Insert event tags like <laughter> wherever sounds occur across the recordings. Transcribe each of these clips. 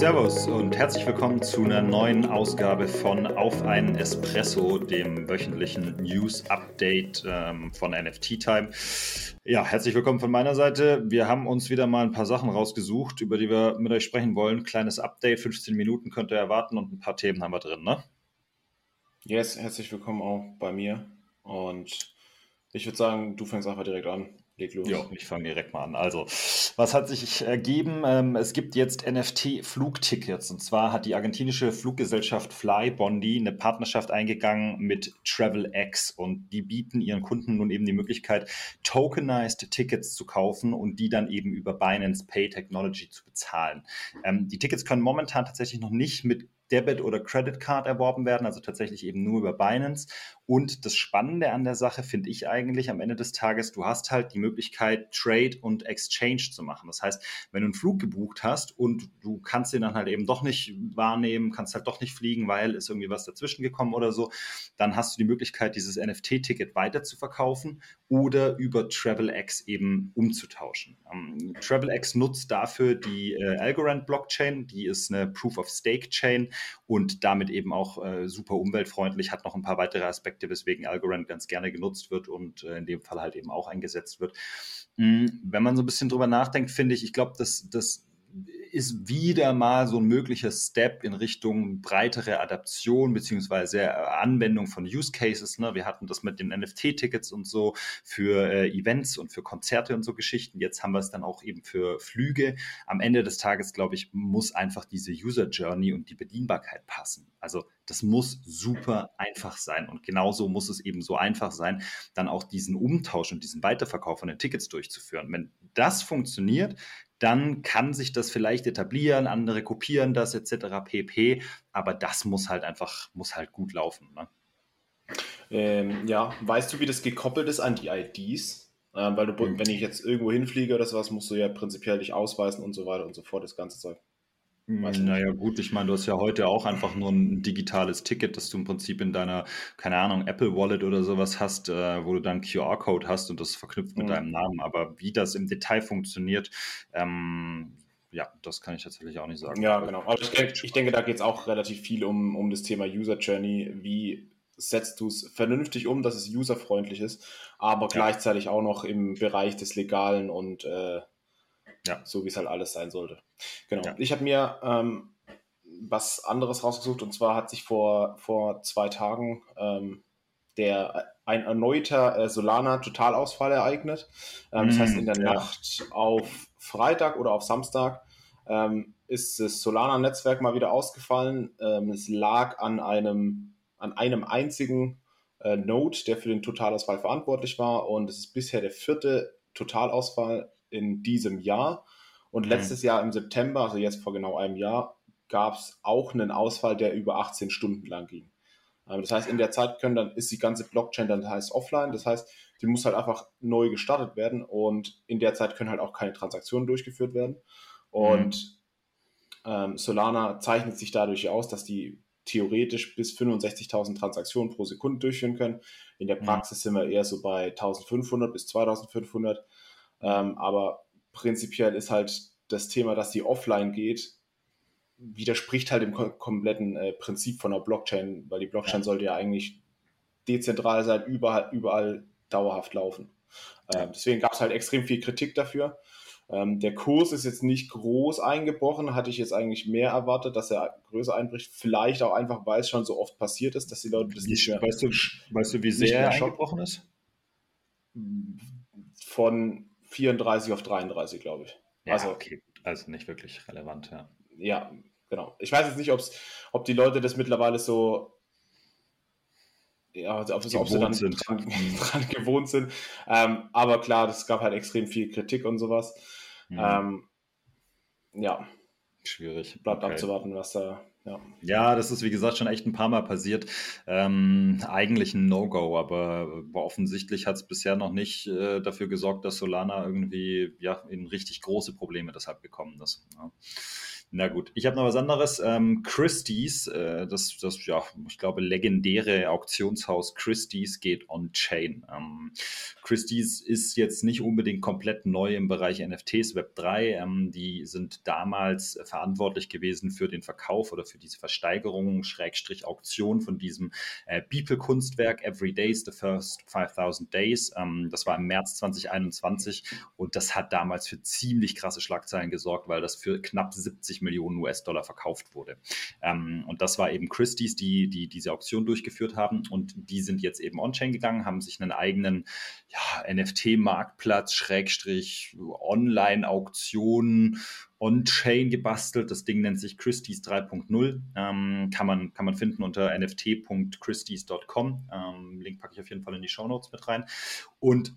Servus und herzlich willkommen zu einer neuen Ausgabe von Auf einen Espresso, dem wöchentlichen News-Update ähm, von NFT Time. Ja, herzlich willkommen von meiner Seite. Wir haben uns wieder mal ein paar Sachen rausgesucht, über die wir mit euch sprechen wollen. Kleines Update, 15 Minuten könnt ihr erwarten und ein paar Themen haben wir drin, ne? Yes, herzlich willkommen auch bei mir. Und ich würde sagen, du fängst einfach direkt an. Leg los. Ja, ich fange direkt mal an. Also, was hat sich ergeben? Ähm, es gibt jetzt NFT-Flugtickets. Und zwar hat die argentinische Fluggesellschaft Flybondi eine Partnerschaft eingegangen mit TravelX. Und die bieten ihren Kunden nun eben die Möglichkeit, tokenized Tickets zu kaufen und die dann eben über Binance Pay Technology zu bezahlen. Ähm, die Tickets können momentan tatsächlich noch nicht mit Debit oder Credit Card erworben werden, also tatsächlich eben nur über Binance. Und das Spannende an der Sache finde ich eigentlich am Ende des Tages, du hast halt die Möglichkeit, Trade und Exchange zu machen. Das heißt, wenn du einen Flug gebucht hast und du kannst den dann halt eben doch nicht wahrnehmen, kannst halt doch nicht fliegen, weil ist irgendwie was dazwischen gekommen oder so, dann hast du die Möglichkeit, dieses NFT-Ticket weiter zu verkaufen oder über TravelX eben umzutauschen. Ähm, TravelX nutzt dafür die äh, Algorand Blockchain, die ist eine Proof of Stake Chain und damit eben auch äh, super umweltfreundlich, hat noch ein paar weitere Aspekte, weswegen Algorand ganz gerne genutzt wird und äh, in dem Fall halt eben auch eingesetzt wird. Mhm. Wenn man so ein bisschen drüber nachdenkt, finde ich, ich glaube, dass das ist wieder mal so ein möglicher Step in Richtung breitere Adaption beziehungsweise Anwendung von Use Cases. Ne? Wir hatten das mit den NFT-Tickets und so für äh, Events und für Konzerte und so Geschichten. Jetzt haben wir es dann auch eben für Flüge. Am Ende des Tages, glaube ich, muss einfach diese User Journey und die Bedienbarkeit passen. Also das muss super einfach sein. Und genauso muss es eben so einfach sein, dann auch diesen Umtausch und diesen Weiterverkauf von den Tickets durchzuführen. Wenn das funktioniert, dann kann sich das vielleicht etablieren, andere kopieren das etc. pp. Aber das muss halt einfach, muss halt gut laufen. Ne? Ähm, ja, weißt du, wie das gekoppelt ist an die IDs? Ähm, weil du, mhm. wenn ich jetzt irgendwo hinfliege oder sowas, musst du ja prinzipiell dich ausweisen und so weiter und so fort, das ganze Zeug. Hm, naja, gut, ich meine, du hast ja heute auch einfach nur ein digitales Ticket, das du im Prinzip in deiner, keine Ahnung, Apple Wallet oder sowas hast, äh, wo du dann QR-Code hast und das verknüpft mit mhm. deinem Namen. Aber wie das im Detail funktioniert, ähm, ja, das kann ich tatsächlich auch nicht sagen. Ja, genau. Aber ich, ich denke, da geht es auch relativ viel um, um das Thema User Journey. Wie setzt du es vernünftig um, dass es userfreundlich ist, aber ja. gleichzeitig auch noch im Bereich des Legalen und äh, ja. so wie es halt alles sein sollte. Genau. Ja. Ich habe mir ähm, was anderes rausgesucht und zwar hat sich vor, vor zwei Tagen ähm, der ein erneuter äh, Solana-Totalausfall ereignet. Ähm, das heißt, in der mm, ja. Nacht auf Freitag oder auf Samstag ähm, ist das Solana-Netzwerk mal wieder ausgefallen. Ähm, es lag an einem, an einem einzigen äh, Node, der für den Totalausfall verantwortlich war. Und es ist bisher der vierte Totalausfall in diesem Jahr. Und mhm. letztes mhm. Jahr im September, also jetzt vor genau einem Jahr, gab es auch einen Ausfall, der über 18 Stunden lang ging. Ähm, das heißt, in der Zeit können dann ist die ganze Blockchain dann heißt offline. Das heißt, die muss halt einfach neu gestartet werden und in der Zeit können halt auch keine Transaktionen durchgeführt werden. Und mhm. ähm, Solana zeichnet sich dadurch aus, dass die theoretisch bis 65.000 Transaktionen pro Sekunde durchführen können. In der mhm. Praxis mhm. sind wir eher so bei 1.500 bis 2.500. Ähm, aber prinzipiell ist halt das Thema, dass die offline geht, widerspricht halt dem kompletten äh, Prinzip von der Blockchain, weil die Blockchain ja. sollte ja eigentlich dezentral sein, überall, überall dauerhaft laufen. Ähm, deswegen gab es halt extrem viel Kritik dafür. Ähm, der Kurs ist jetzt nicht groß eingebrochen, hatte ich jetzt eigentlich mehr erwartet, dass er größer einbricht. Vielleicht auch einfach, weil es schon so oft passiert ist, dass die Leute das nicht mehr. Weißt du, weißt du wie sehr er eingebrochen ist? Von 34 auf 33, glaube ich. Ja, also, okay. Also nicht wirklich relevant, ja. Ja, genau. Ich weiß jetzt nicht, ob's, ob die Leute das mittlerweile so ja, ob, ob sie dann. Dran, <laughs> dran gewohnt sind. Ähm, aber klar, es gab halt extrem viel Kritik und sowas. Mhm. Ähm, ja. Schwierig. Bleibt okay. abzuwarten, was da ja. ja, das ist wie gesagt schon echt ein paar Mal passiert. Ähm, eigentlich ein No-Go, aber offensichtlich hat es bisher noch nicht äh, dafür gesorgt, dass Solana irgendwie ja in richtig große Probleme deshalb gekommen ist. Ja. Na gut, ich habe noch was anderes. Ähm, Christie's, äh, das, das, ja, ich glaube, legendäre Auktionshaus Christie's geht on-chain. Ähm, Christie's ist jetzt nicht unbedingt komplett neu im Bereich NFTs, Web3. Ähm, die sind damals verantwortlich gewesen für den Verkauf oder für diese Versteigerung, Schrägstrich Auktion von diesem äh, Beeple-Kunstwerk Every Day is the First 5000 Days. Ähm, das war im März 2021 und das hat damals für ziemlich krasse Schlagzeilen gesorgt, weil das für knapp 70 Millionen US-Dollar verkauft wurde. Ähm, und das war eben Christie's, die, die diese Auktion durchgeführt haben und die sind jetzt eben on-chain gegangen, haben sich einen eigenen ja, NFT-Marktplatz, Schrägstrich, Online-Auktionen on-chain gebastelt. Das Ding nennt sich Christie's 3.0. Ähm, kann, man, kann man finden unter nft.christie's.com. Ähm, Link packe ich auf jeden Fall in die Show Notes mit rein. Und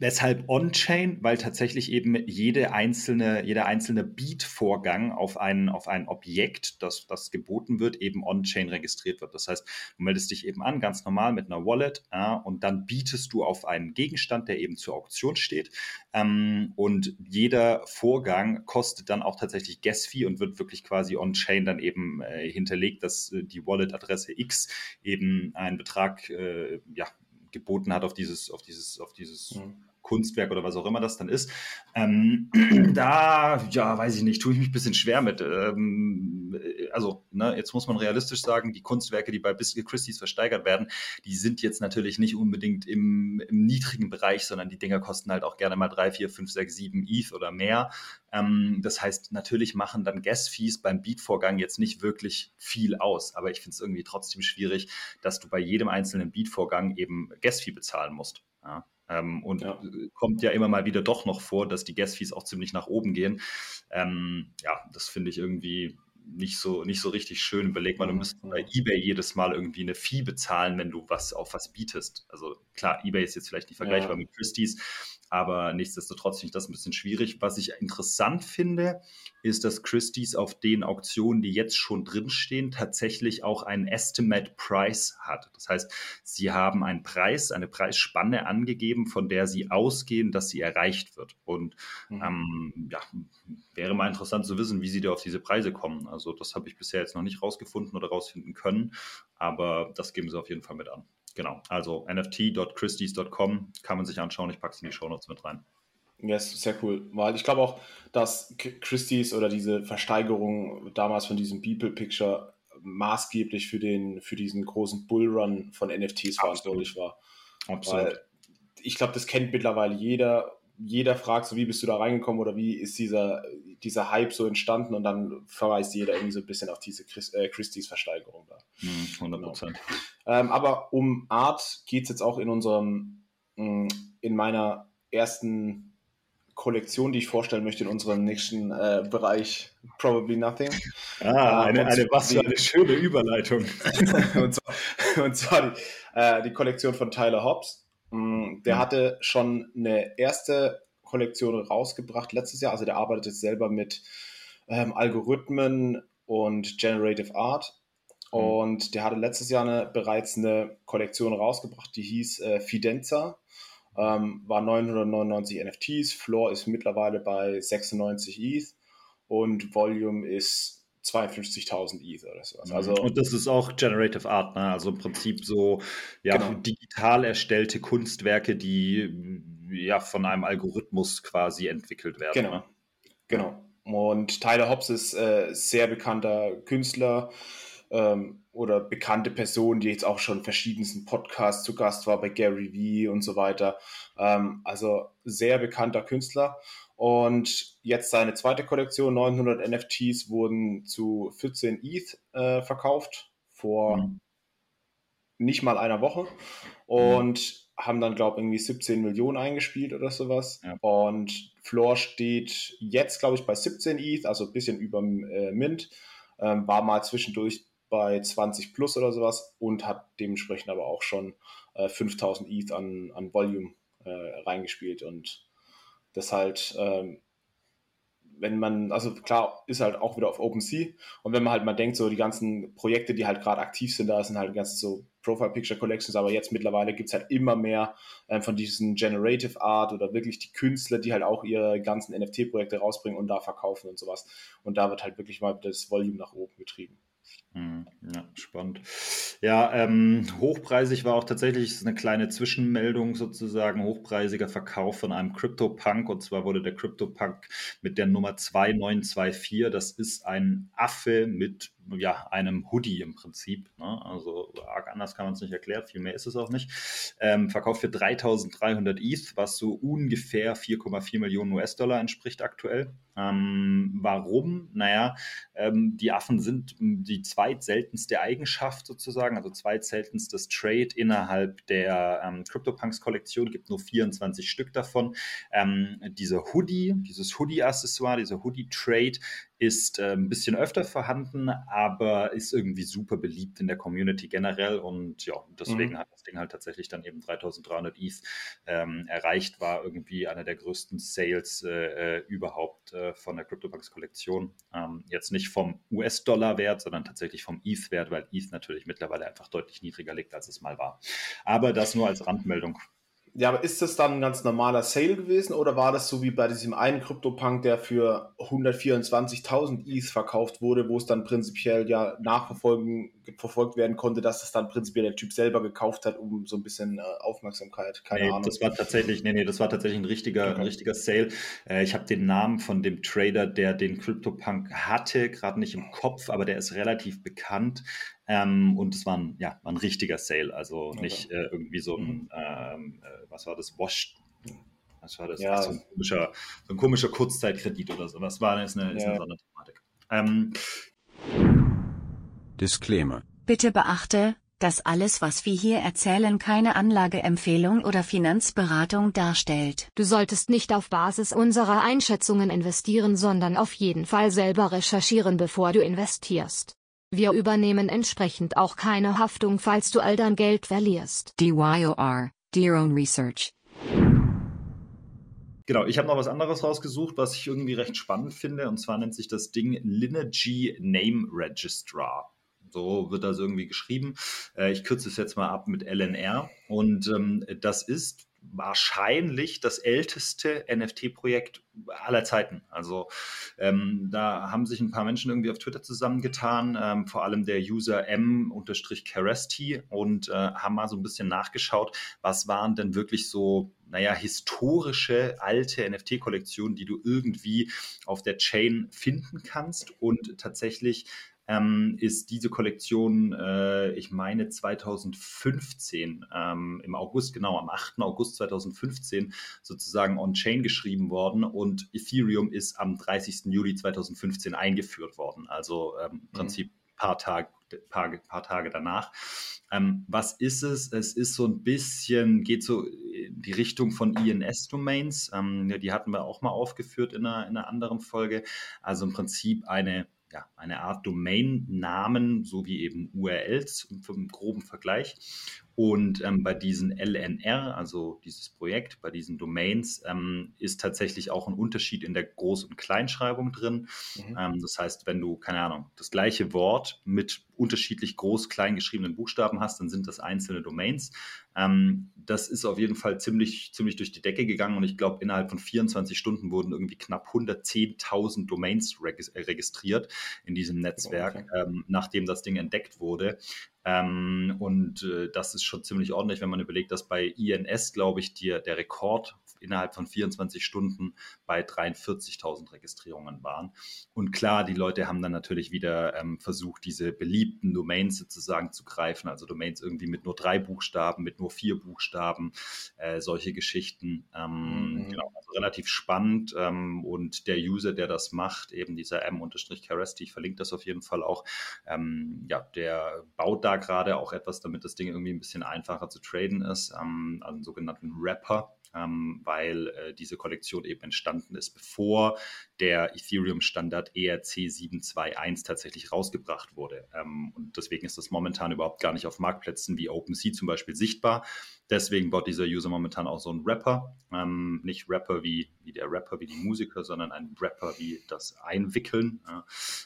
Weshalb On-Chain? Weil tatsächlich eben jede einzelne, jeder einzelne Beat-Vorgang auf ein, auf ein Objekt, das, das geboten wird, eben On-Chain registriert wird. Das heißt, du meldest dich eben an, ganz normal mit einer Wallet, ja, und dann bietest du auf einen Gegenstand, der eben zur Auktion steht. Ähm, und jeder Vorgang kostet dann auch tatsächlich Gas-Fee und wird wirklich quasi On-Chain dann eben äh, hinterlegt, dass äh, die Wallet-Adresse X eben einen Betrag äh, ja, geboten hat auf dieses, auf dieses, auf dieses mhm. Kunstwerk oder was auch immer das dann ist. Ähm, <clears throat> da, ja, weiß ich nicht, tue ich mich ein bisschen schwer mit. Ähm, also, ne, jetzt muss man realistisch sagen, die Kunstwerke, die bei Biscuit Christie's versteigert werden, die sind jetzt natürlich nicht unbedingt im, im, niedrigen Bereich, sondern die Dinger kosten halt auch gerne mal 3, 4, 5, 6, 7 ETH oder mehr. Ähm, das heißt, natürlich machen dann Gas-Fees beim Beat-Vorgang jetzt nicht wirklich viel aus, aber ich finde es irgendwie trotzdem schwierig, dass du bei jedem einzelnen Beat-Vorgang eben Gas-Fee bezahlen musst. Ja. Ähm, und ja. kommt ja immer mal wieder doch noch vor, dass die Gas-Fees auch ziemlich nach oben gehen. Ähm, ja, das finde ich irgendwie nicht so, nicht so richtig schön. Überleg mal, du müsstest bei eBay jedes Mal irgendwie eine Fee bezahlen, wenn du was auf was bietest. Also klar, eBay ist jetzt vielleicht nicht vergleichbar ja. mit Christie's, aber nichtsdestotrotz finde ich das ein bisschen schwierig. Was ich interessant finde, ist, dass Christie's auf den Auktionen, die jetzt schon drinstehen, tatsächlich auch einen Estimate Price hat. Das heißt, sie haben einen Preis, eine Preisspanne angegeben, von der sie ausgehen, dass sie erreicht wird. Und mhm. ähm, ja, wäre mal interessant zu wissen, wie sie da auf diese Preise kommen. Also das habe ich bisher jetzt noch nicht rausgefunden oder rausfinden können, aber das geben sie auf jeden Fall mit an. Genau, also nft.christies.com kann man sich anschauen. Ich packe es in die Show Notes mit rein. Yes, sehr cool. Weil ich glaube auch, dass Christie's oder diese Versteigerung damals von diesem People Picture maßgeblich für, den, für diesen großen Bullrun von NFTs verantwortlich war. Absolut. Weil ich glaube, das kennt mittlerweile jeder. Jeder fragt so, wie bist du da reingekommen oder wie ist dieser, dieser Hype so entstanden und dann verweist jeder irgendwie so ein bisschen auf diese Christ, äh, Christie's Versteigerung da. 100 hm, Prozent. Genau. Ähm, aber um Art geht es jetzt auch in unserem, mm, in meiner ersten Kollektion, die ich vorstellen möchte in unserem nächsten äh, Bereich, Probably Nothing. <laughs> Ah, eine, eine, was für eine schöne Überleitung. <laughs> und zwar, und zwar die, äh, die, Kollektion von Tyler Hobbs. Mm, der hatte schon eine erste Kollektion rausgebracht letztes Jahr. Also der arbeitet jetzt selber mit ähm, Algorithmen und Generative Art Mhm. Und der hatte letztes Jahr eine, bereits eine Kollektion rausgebracht, die hieß äh, Fidenza. Ähm, war 999 NFTs, Floor ist mittlerweile bei 96 ETH und Volume ist 52.000 ETH oder sowas. Mhm. Also, und das ist auch Generative Art, ne? also im Prinzip so ja, genau. digital erstellte Kunstwerke, die ja von einem Algorithmus quasi entwickelt werden. Genau. Ne? Genau. Und Tyler Hobbs ist äh, sehr bekannter Künstler, ähm, oder bekannte Person, die jetzt auch schon verschiedensten Podcasts zu Gast war, bei Gary Vee und so weiter. Ähm, also sehr bekannter Künstler. Und jetzt seine zweite Kollektion, 900 NFTs, wurden zu 14 ETH äh, verkauft vor mhm. nicht mal einer Woche. Und mhm. haben dann, glaube ich, irgendwie 17 Millionen eingespielt oder sowas. Ja. Und Floor steht jetzt, glaube ich, bei 17 ETH, also ein bisschen über äh, Mint. Ähm, war mal zwischendurch bei 20 plus oder sowas und hat dementsprechend aber auch schon äh, 5000 ETH an, an Volume äh, reingespielt und das halt ähm, wenn man, also klar, ist halt auch wieder auf OpenSea und wenn man halt mal denkt, so die ganzen Projekte, die halt gerade aktiv sind, da sind halt ganze so Profile Picture Collections, aber jetzt mittlerweile gibt es halt immer mehr äh, von diesen Generative Art oder wirklich die Künstler, die halt auch ihre ganzen NFT-Projekte rausbringen und da verkaufen und sowas. Und da wird halt wirklich mal das Volume nach oben getrieben. Hm, ja, spannend. Ja, ähm, hochpreisig war auch tatsächlich eine kleine Zwischenmeldung sozusagen, hochpreisiger Verkauf von einem CryptoPunk. Und zwar wurde der CryptoPunk mit der Nummer 2924, das ist ein Affe mit ja, einem Hoodie im Prinzip. Ne? Also arg anders kann man es nicht erklären, viel mehr ist es auch nicht. Ähm, verkauft für 3300 ETH, was so ungefähr 4,4 Millionen US-Dollar entspricht aktuell. Ähm, warum? Naja, ähm, die Affen sind die zweitseltenste Eigenschaft sozusagen, also zweitseltenstes Trade innerhalb der ähm, CryptoPunks-Kollektion, gibt nur 24 Stück davon. Ähm, dieser Hoodie, dieses Hoodie-Accessoire, dieser Hoodie-Trade ist äh, ein bisschen öfter vorhanden, aber ist irgendwie super beliebt in der Community generell und ja, deswegen mhm. hat das Ding halt tatsächlich dann eben 3300 ETH ähm, erreicht, war irgendwie einer der größten Sales äh, äh überhaupt äh, von der CryptoPunks-Kollektion. Ähm, jetzt nicht vom US-Dollar-Wert, sondern tatsächlich vom ETH-Wert, weil ETH natürlich mittlerweile einfach deutlich niedriger liegt, als es mal war. Aber das nur als Randmeldung. Ja, aber ist das dann ein ganz normaler Sale gewesen oder war das so wie bei diesem einen CryptoPunk, der für 124.000 ETH verkauft wurde, wo es dann prinzipiell ja nachverfolgen verfolgt werden konnte, dass es dann prinzipiell der Typ selber gekauft hat, um so ein bisschen äh, Aufmerksamkeit, keine nee, Ahnung. Das war tatsächlich, nee, nee, das war tatsächlich ein richtiger, okay. ein richtiger Sale. Äh, ich habe den Namen von dem Trader, der den CryptoPunk hatte, gerade nicht im Kopf, aber der ist relativ bekannt. Ähm, und es war ein, ja, war ein richtiger Sale, also nicht äh, irgendwie so ein, mhm. ähm, äh, was war das, Wash, was war das, ja. so, ein komischer, so ein komischer Kurzzeitkredit oder so. Was war das? Ist eine, ist eine Sonderthematik. Ähm, Disclaimer. Bitte beachte, dass alles, was wir hier erzählen, keine Anlageempfehlung oder Finanzberatung darstellt. Du solltest nicht auf Basis unserer Einschätzungen investieren, sondern auf jeden Fall selber recherchieren, bevor du investierst. Wir übernehmen entsprechend auch keine Haftung, falls du all dein Geld verlierst. DYOR, Dear Own Research. Genau, ich habe noch was anderes rausgesucht, was ich irgendwie recht spannend finde, und zwar nennt sich das Ding Lineage Name Registrar. So wird das irgendwie geschrieben. Äh, ich kürze es jetzt mal ab mit LNR. Und ähm, das ist wahrscheinlich das älteste NFT-Projekt aller Zeiten. Also ähm, da haben sich ein paar Menschen irgendwie auf Twitter zusammengetan, ähm, vor allem der User M-Caresti und äh, haben mal so ein bisschen nachgeschaut, was waren denn wirklich so naja, historische alte NFT-Kollektionen, die du irgendwie auf der Chain finden kannst. Und tatsächlich ähm, ist diese Kollektion, äh, ich meine 2015, ähm, im August, genau, am 8. August 2015 sozusagen on-chain geschrieben worden und Ethereum ist am 30. Juli 2015 eingeführt worden. Also ähm, im mhm. Prinzip mhm. paar Tage paar, paar Tage danach. Ähm, was ist es? Es ist so ein bisschen, geht so in die Richtung von INS-Domains. Ähm, die hatten wir auch mal aufgeführt in einer, in einer anderen Folge. Also im Prinzip eine ja, eine Art Domain-Namen sowie eben URLs im groben Vergleich. Und ähm, bei diesen LNR, also dieses Projekt, bei diesen Domains, ähm, ist tatsächlich auch ein Unterschied in der Groß- und Kleinschreibung drin. Mhm. Ähm, das heißt, wenn du, keine Ahnung, das gleiche Wort mit unterschiedlich groß, klein geschriebenen Buchstaben hast, dann sind das einzelne Domains. Ähm, das ist auf jeden Fall ziemlich, ziemlich durch die Decke gegangen und ich glaube, innerhalb von 24 Stunden wurden irgendwie knapp 110.000 Domains registriert in diesem Netzwerk, okay. ähm, nachdem das Ding entdeckt wurde. Ähm, und äh, das ist schon ziemlich ordentlich, wenn man überlegt, dass bei INS, glaube ich, die, der Rekord innerhalb von 24 Stunden bei 43.000 Registrierungen waren. Und klar, die Leute haben dann natürlich wieder ähm, versucht, diese beliebten Domains sozusagen zu greifen, also Domains irgendwie mit nur drei Buchstaben, mit nur vier Buchstaben, äh, solche Geschichten. Ähm, mhm. genau, also relativ spannend. Ähm, und der User, der das macht, eben dieser M-Caresti, ich verlinke das auf jeden Fall auch, ähm, ja, der baut da gerade auch etwas, damit das Ding irgendwie ein bisschen einfacher zu traden ist, ähm, also einen sogenannten Wrapper, ähm, weil äh, diese Kollektion eben entstanden ist, bevor der Ethereum-Standard ERC 721 tatsächlich rausgebracht wurde. Ähm, und deswegen ist das momentan überhaupt gar nicht auf Marktplätzen wie OpenSea zum Beispiel sichtbar. Deswegen baut dieser User momentan auch so einen Rapper. Ähm, nicht Rapper wie, wie der Rapper, wie die Musiker, sondern ein Rapper wie das Einwickeln,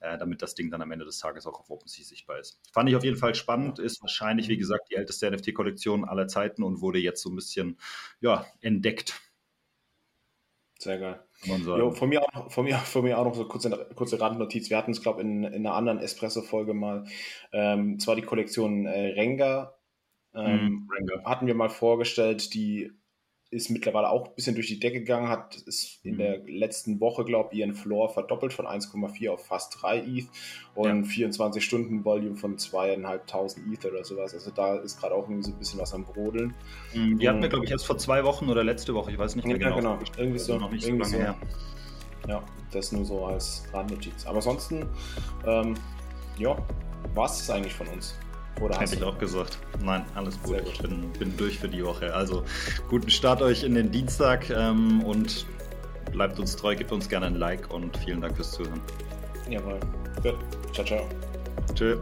äh, damit das Ding dann am Ende des Tages auch auf OpenSea sichtbar ist. Fand ich auf jeden Fall spannend, ist wahrscheinlich, wie gesagt, die älteste NFT-Kollektion aller Zeiten und wurde jetzt so ein bisschen ja, entdeckt. Sehr geil. Jo, von, mir auch, von, mir, von mir auch noch so kurze, kurze Randnotiz. Wir hatten es, glaube ich, in, in einer anderen Espresso-Folge mal. Ähm, zwar die Kollektion äh, Renga. Ähm, mm, hatten wir mal vorgestellt, die ist mittlerweile auch ein bisschen durch die Decke gegangen, hat ist in mhm. der letzten Woche, glaube ich, ihren Floor verdoppelt von 1,4 auf fast 3 ETH und ja. 24 Stunden Volume von zweieinhalbtausend ETH oder sowas. Also da ist gerade auch irgendwie so ein bisschen was am Brodeln. Mhm, die hatten wir, glaube ich, erst vor zwei Wochen oder letzte Woche, ich weiß nicht mehr ja, genau. genau. Irgendwie so, also noch nicht so lange so. Ja, das nur so als Randnotiz. Aber ansonsten, ähm, ja, war es eigentlich von uns. Oder Hätte ich auch gesagt. Nein, alles gut. gut. Ich bin, bin, durch für die Woche. Also guten Start euch in den Dienstag ähm, und bleibt uns treu, gebt uns gerne ein Like und vielen Dank fürs Zuhören. Jawohl. Gut. Ciao, ciao. Tschüss.